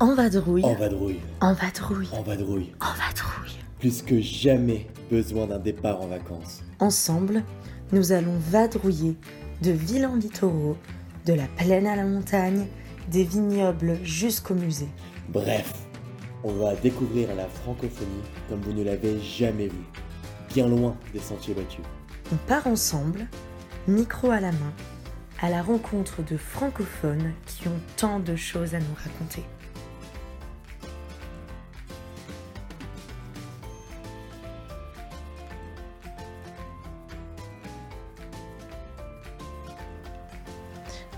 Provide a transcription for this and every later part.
En vadrouille. En vadrouille. En vadrouille. En vadrouille. En vadrouille. Plus que jamais besoin d'un départ en vacances. Ensemble, nous allons vadrouiller de villes en littoraux, de la plaine à la montagne, des vignobles jusqu'au musée. Bref, on va découvrir la francophonie comme vous ne l'avez jamais vue. Bien loin des sentiers battus. On part ensemble, micro à la main, à la rencontre de francophones qui ont tant de choses à nous raconter.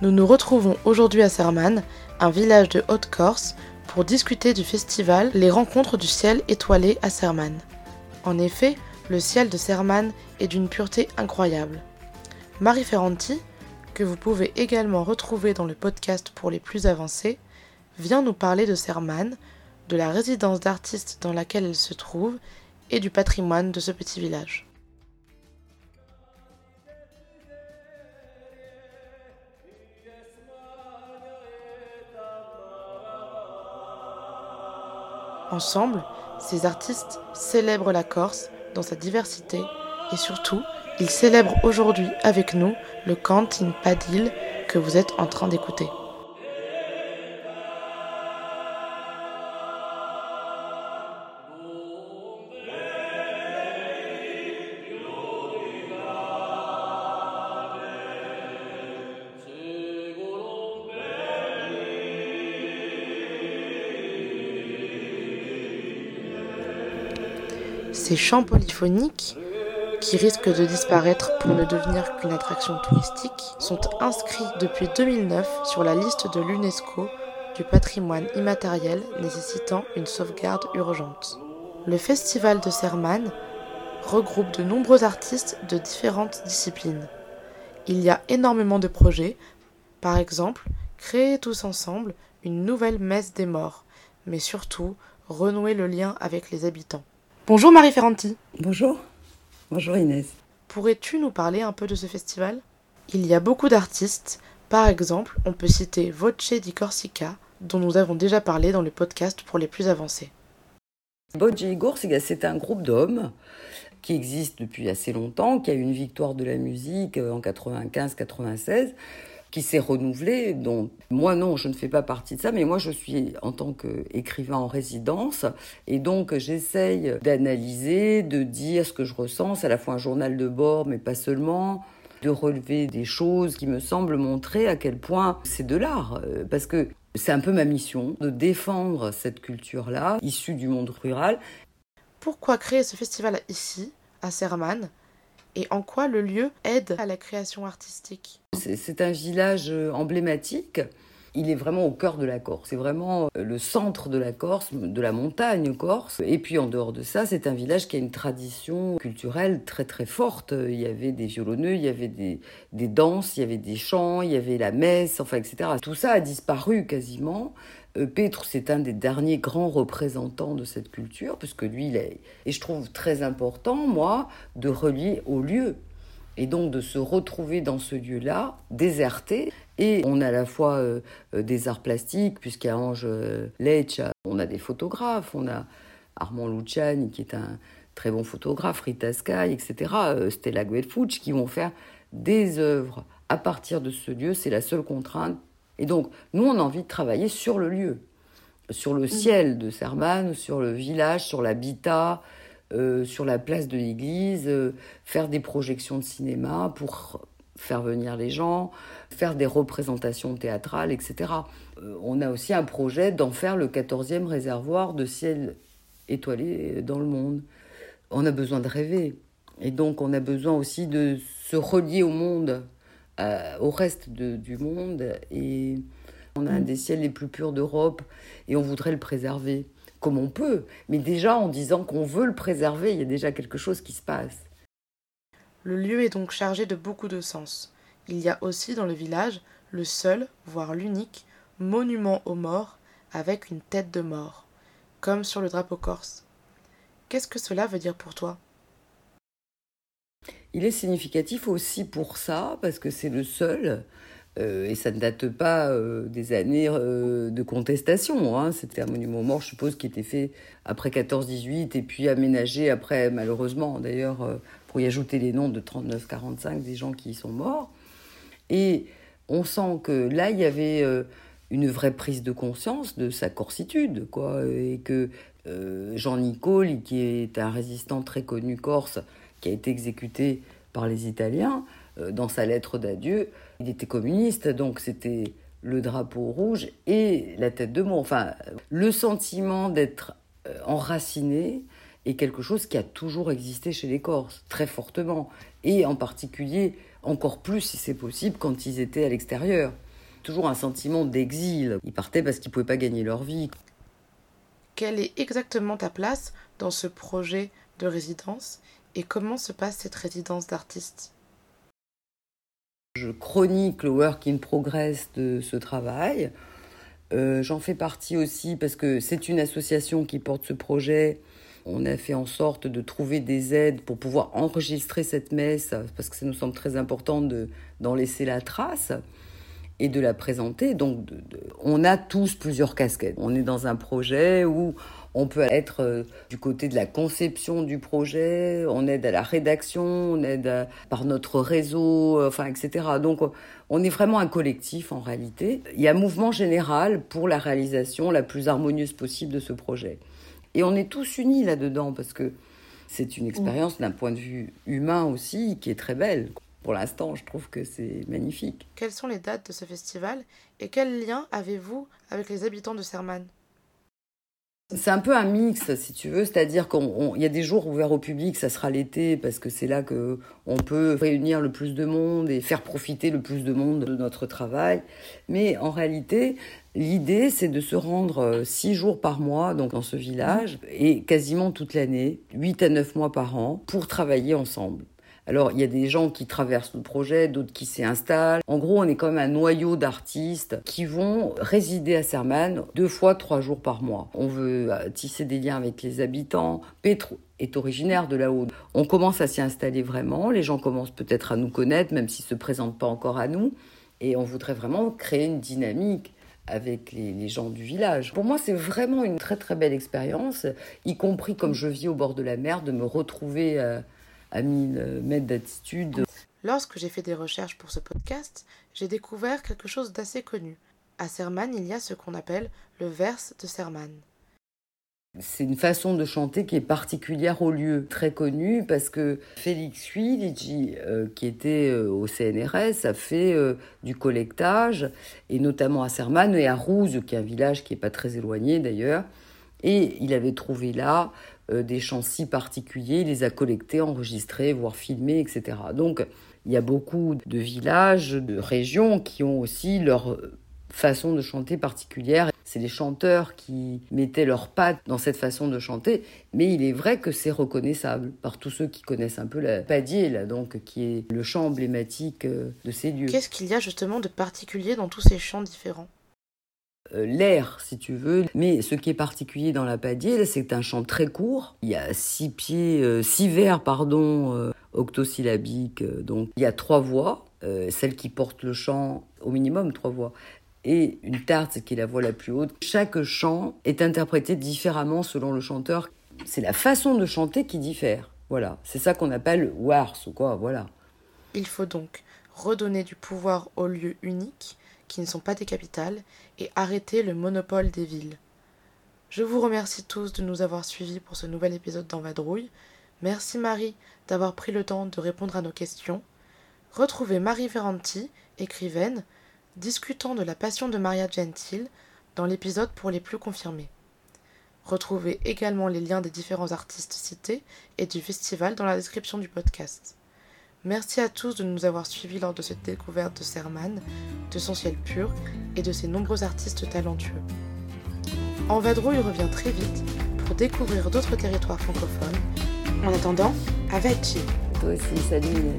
Nous nous retrouvons aujourd'hui à Serman, un village de Haute-Corse, pour discuter du festival Les Rencontres du ciel étoilé à Serman. En effet, le ciel de Serman est d'une pureté incroyable. Marie Ferranti, que vous pouvez également retrouver dans le podcast pour les plus avancés, vient nous parler de Serman, de la résidence d'artistes dans laquelle elle se trouve et du patrimoine de ce petit village. Ensemble, ces artistes célèbrent la Corse dans sa diversité et surtout, ils célèbrent aujourd'hui avec nous le Cantin Padil que vous êtes en train d'écouter. Ces chants polyphoniques, qui risquent de disparaître pour ne devenir qu'une attraction touristique, sont inscrits depuis 2009 sur la liste de l'UNESCO du patrimoine immatériel nécessitant une sauvegarde urgente. Le festival de Serman regroupe de nombreux artistes de différentes disciplines. Il y a énormément de projets, par exemple, créer tous ensemble une nouvelle messe des morts, mais surtout renouer le lien avec les habitants. Bonjour Marie Ferranti. Bonjour. Bonjour Inès. Pourrais-tu nous parler un peu de ce festival? Il y a beaucoup d'artistes. Par exemple, on peut citer Voce di Corsica, dont nous avons déjà parlé dans le podcast pour les plus avancés. Voce di Corsica, c'est un groupe d'hommes qui existe depuis assez longtemps, qui a eu une victoire de la musique en 95-96 qui s'est renouvelé. Donc, moi, non, je ne fais pas partie de ça, mais moi, je suis en tant qu'écrivain en résidence. Et donc, j'essaye d'analyser, de dire ce que je ressens. C'est à la fois un journal de bord, mais pas seulement de relever des choses qui me semblent montrer à quel point c'est de l'art. Euh, parce que c'est un peu ma mission de défendre cette culture-là, issue du monde rural. Pourquoi créer ce festival ici, à Serman et en quoi le lieu aide à la création artistique C'est un village euh, emblématique. Il est vraiment au cœur de la Corse. C'est vraiment euh, le centre de la Corse, de la montagne corse. Et puis en dehors de ça, c'est un village qui a une tradition culturelle très très forte. Il y avait des violonneux, il y avait des, des danses, il y avait des chants, il y avait la messe, enfin etc. Tout ça a disparu quasiment. Euh, Petre, c'est un des derniers grands représentants de cette culture, puisque lui, il est, et je trouve très important, moi, de relier au lieu. Et donc de se retrouver dans ce lieu-là, déserté. Et on a à la fois euh, euh, des arts plastiques, puisqu'à Ange Lecce, on a des photographes, on a Armand Luciani, qui est un très bon photographe, Rita Sky, etc., Stella Guelfucci, qui vont faire des œuvres à partir de ce lieu. C'est la seule contrainte et donc, nous, on a envie de travailler sur le lieu, sur le ciel de Serman, sur le village, sur l'habitat, euh, sur la place de l'église, euh, faire des projections de cinéma pour faire venir les gens, faire des représentations théâtrales, etc. Euh, on a aussi un projet d'en faire le 14e réservoir de ciel étoilé dans le monde. On a besoin de rêver. Et donc on a besoin aussi de se relier au monde euh, au reste du monde. Et on a un mm. des ciels les plus purs d'Europe et on voudrait le préserver comme on peut. Mais déjà, en disant qu'on veut le préserver, il y a déjà quelque chose qui se passe. Le lieu est donc chargé de beaucoup de sens. Il y a aussi dans le village le seul, voire l'unique, monument aux morts avec une tête de mort, comme sur le drapeau corse. Qu'est-ce que cela veut dire pour toi? Il est significatif aussi pour ça, parce que c'est le seul. Euh, et ça ne date pas euh, des années euh, de contestation. Hein. C'était un monument mort, je suppose, qui était fait après 14-18 et puis aménagé après, malheureusement, d'ailleurs, pour y ajouter les noms de 39-45 des gens qui y sont morts. Et on sent que là, il y avait une vraie prise de conscience de sa corsitude, quoi, et que Jean Nicole, qui est un résistant très connu corse, qui a été exécuté par les Italiens, dans sa lettre d'adieu, il était communiste, donc c'était le drapeau rouge et la tête de mort. Enfin, le sentiment d'être euh, enraciné est quelque chose qui a toujours existé chez les Corses, très fortement. Et en particulier, encore plus si c'est possible, quand ils étaient à l'extérieur. Toujours un sentiment d'exil. Ils partaient parce qu'ils ne pouvaient pas gagner leur vie. Quelle est exactement ta place dans ce projet de résidence? Et comment se passe cette résidence d'artiste? Je chronique le work in progress de ce travail. Euh, j'en fais partie aussi parce que c'est une association qui porte ce projet. On a fait en sorte de trouver des aides pour pouvoir enregistrer cette messe, parce que ça nous semble très important d'en laisser la trace et de la présenter. Donc, on a tous plusieurs casquettes. On est dans un projet où on peut être euh, du côté de la conception du projet, on aide à la rédaction, on aide par notre réseau, euh, enfin, etc. Donc, on est vraiment un collectif en réalité. Il y a un mouvement général pour la réalisation la plus harmonieuse possible de ce projet. Et on est tous unis là-dedans parce que c'est une expérience d'un point de vue humain aussi qui est très belle. Pour l'instant, je trouve que c'est magnifique. Quelles sont les dates de ce festival et quel lien avez-vous avec les habitants de Serman c'est un peu un mix, si tu veux, c'est-à-dire qu'il y a des jours ouverts au public, ça sera l'été, parce que c'est là que on peut réunir le plus de monde et faire profiter le plus de monde de notre travail. Mais en réalité, l'idée, c'est de se rendre euh, six jours par mois donc dans ce village et quasiment toute l'année, huit à neuf mois par an, pour travailler ensemble. Alors, il y a des gens qui traversent le projet, d'autres qui s'y installent. En gros, on est quand même un noyau d'artistes qui vont résider à Serman deux fois trois jours par mois. On veut euh, tisser des liens avec les habitants. Petro est originaire de là-haut. On commence à s'y installer vraiment. Les gens commencent peut-être à nous connaître, même s'ils ne se présentent pas encore à nous. Et on voudrait vraiment créer une dynamique avec les, gens du village. Pour moi, c'est vraiment une très très belle expérience, y compris comme je vis au bord de la mer, de me retrouver euh, à 1000 mètres d'altitude. Lorsque j'ai fait des recherches pour ce podcast, j'ai découvert quelque chose d'assez connu. À Serman, il y a ce qu'on appelle le verse de Serman. C'est une façon de chanter qui est particulière au lieu, très connu parce que Félix Huiligi, euh, qui était euh, au CNRS, a fait euh, du collectage, et notamment à Serman et à Rouze, qui est un village qui n'est pas très éloigné d'ailleurs. Et il avait trouvé là euh, des chants si particuliers, les a collectés, enregistrés, voire filmés, etc. Donc il y a beaucoup de villages, de régions qui ont aussi leur façon de chanter particulière. C'est les chanteurs qui mettaient leurs pattes dans cette façon de chanter, mais il est vrai que c'est reconnaissable par tous ceux qui connaissent un peu la padier, là, donc, qui est le chant emblématique euh, de ces lieux. Qu'est-ce qu'il y a justement de particulier dans tous ces chants différents? euh, l'air, si tu veux. Mais ce qui est particulier dans la padier, c'est un chant très court. Il y a six pieds, euh, six vers, pardon, euh, octosyllabiques. donc il y a trois voix. celle qui porte le chant, au minimum trois voix. Et une tarte, qui est la voix la plus haute. Chaque chant est interprété différemment selon le chanteur. C'est la façon de chanter qui diffère. Voilà, c'est ça qu'on appelle wars ou quoi, voilà. Il faut donc redonner du pouvoir aux lieux uniques qui ne sont pas des capitales et arrêter le monopole des villes. Je vous remercie tous de nous avoir suivis pour ce nouvel épisode d'Envadrouille. Merci Marie d'avoir pris le temps de répondre à nos questions. Retrouvez Marie Ferranti, écrivaine, discutant de la passion de Maria Gentile dans l'épisode pour les plus confirmés. Retrouvez également les liens des différents artistes cités et du festival dans la description du podcast. Merci à tous de nous avoir suivis lors de cette découverte de Serman, de son ciel pur et de ses nombreux artistes talentueux. En vadrouille revient très vite pour découvrir d'autres territoires francophones. En attendant, avec Toi aussi, salut